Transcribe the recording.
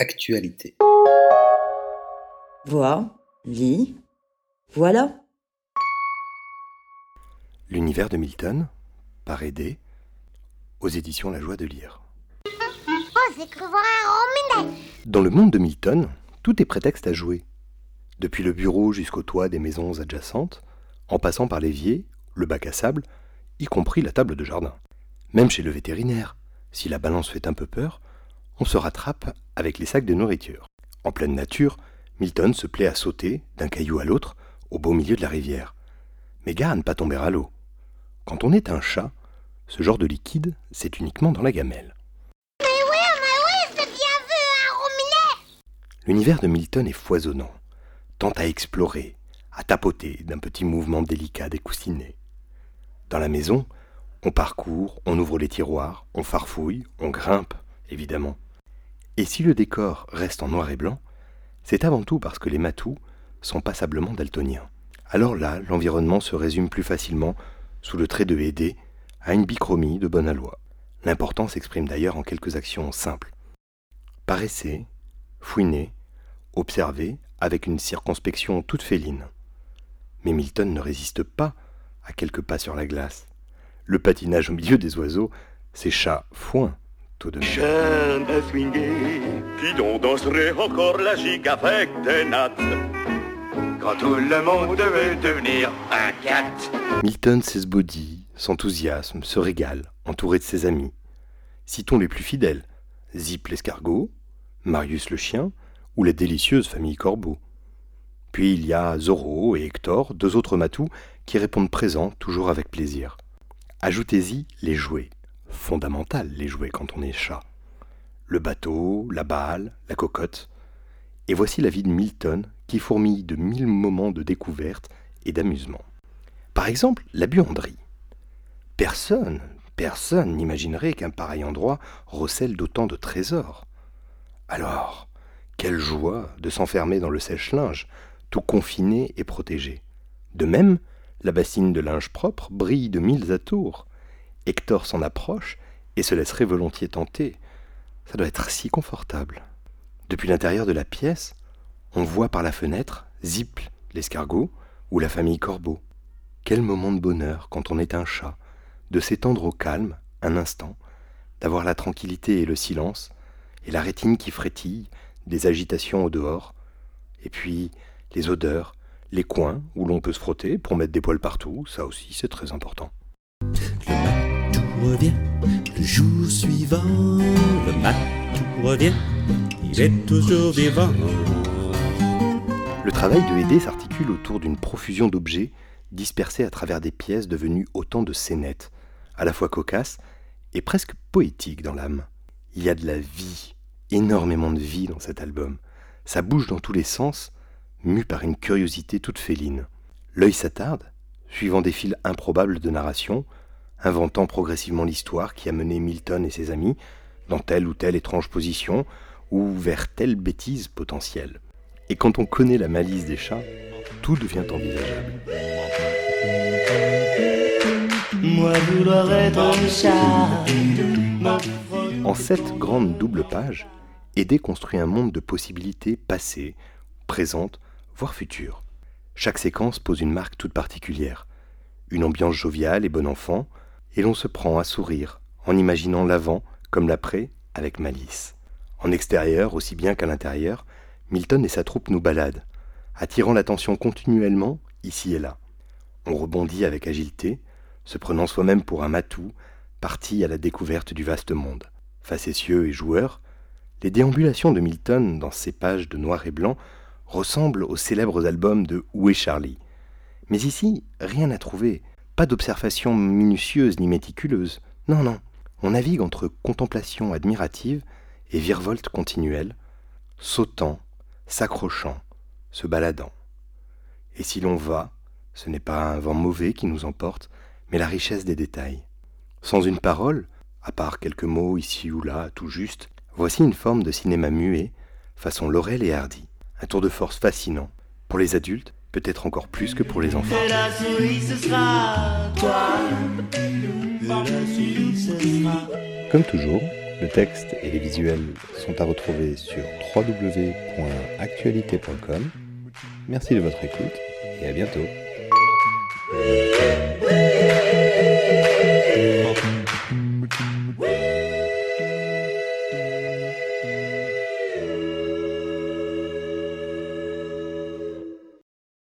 Actualité. Vois, lis, voilà. L'univers de Milton, par Aidé, aux éditions La Joie de lire. Dans le monde de Milton, tout est prétexte à jouer. Depuis le bureau jusqu'au toit des maisons adjacentes, en passant par l'évier, le bac à sable, y compris la table de jardin. Même chez le vétérinaire, si la balance fait un peu peur, on se rattrape avec les sacs de nourriture. En pleine nature, Milton se plaît à sauter d'un caillou à l'autre au beau milieu de la rivière. Mais gare à ne pas tomber à l'eau. Quand on est un chat, ce genre de liquide, c'est uniquement dans la gamelle. Mais oui, mais oui, c'est bien vu, un rominet L'univers de Milton est foisonnant, tant à explorer, à tapoter d'un petit mouvement délicat des coussinets. Dans la maison, on parcourt, on ouvre les tiroirs, on farfouille, on grimpe, évidemment. Et si le décor reste en noir et blanc, c'est avant tout parce que les matous sont passablement daltoniens. Alors là, l'environnement se résume plus facilement, sous le trait de Hédé, à une bichromie de bonne aloi. L'important s'exprime d'ailleurs en quelques actions simples. Paraissez, fouiner, observer avec une circonspection toute féline. Mais Milton ne résiste pas à quelques pas sur la glace. Le patinage au milieu des oiseaux, c'est chat foin tout de. J'aime swinguer, qui donc danserait encore la gigue avec des nattes Quand tout le monde veut devenir un cat Milton s'esbaudit, s'enthousiasme, se régale, entouré de ses amis. Citons les plus fidèles Zip l'escargot, Marius le chien ou la délicieuse famille Corbeau. Puis il y a Zorro et Hector, deux autres matous, qui répondent présents, toujours avec plaisir. Ajoutez-y les jouets, fondamental les jouets quand on est chat. Le bateau, la balle, la cocotte. Et voici la vie de Milton qui fourmille de mille moments de découverte et d'amusement. Par exemple, la buanderie. Personne, personne n'imaginerait qu'un pareil endroit recèle d'autant de trésors. Alors, quelle joie de s'enfermer dans le sèche-linge, tout confiné et protégé. De même, la bassine de linge propre brille de mille atours. Hector s'en approche et se laisserait volontiers tenter. Ça doit être si confortable. Depuis l'intérieur de la pièce, on voit par la fenêtre Zip, l'escargot, ou la famille Corbeau. Quel moment de bonheur quand on est un chat, de s'étendre au calme, un instant, d'avoir la tranquillité et le silence, et la rétine qui frétille, des agitations au dehors, et puis les odeurs, les coins où l'on peut se frotter pour mettre des poils partout, ça aussi c'est très important. Le travail de Hédé s'articule autour d'une profusion d'objets dispersés à travers des pièces devenues autant de scénettes, à la fois cocasses et presque poétiques dans l'âme. Il y a de la vie, énormément de vie dans cet album. Ça bouge dans tous les sens, mu par une curiosité toute féline. L'œil s'attarde, suivant des fils improbables de narration, inventant progressivement l'histoire qui a mené Milton et ses amis dans telle ou telle étrange position ou vers telle bêtise potentielle. Et quand on connaît la malice des chats, tout devient envisageable. Moi vouloir être un chat. En cette grande double page, Aidé construit un monde de possibilités passées, présentes, voire futures. Chaque séquence pose une marque toute particulière, une ambiance joviale et bon enfant, et l'on se prend à sourire en imaginant l'avant comme l'après avec malice. En extérieur aussi bien qu'à l'intérieur, Milton et sa troupe nous baladent, attirant l'attention continuellement ici et là. On rebondit avec agilité, se prenant soi-même pour un matou, parti à la découverte du vaste monde. Facétieux et joueur, les déambulations de Milton dans ces pages de noir et blanc ressemblent aux célèbres albums de Où est Charlie? Mais ici, rien à trouver, pas d'observation minutieuse ni méticuleuse. Non, non, on navigue entre contemplation admirative et virevolte continuelle, sautant, s'accrochant, se baladant. Et si l'on va, ce n'est pas un vent mauvais qui nous emporte, mais la richesse des détails. Sans une parole, à part quelques mots ici ou là, tout juste, voici une forme de cinéma muet, façon Laurel et Hardy. Un tour de force fascinant. Pour les adultes, peut-être encore plus que pour les enfants. Comme toujours, le texte et les visuels sont à retrouver sur www.actualité.com. Merci de votre écoute et à bientôt.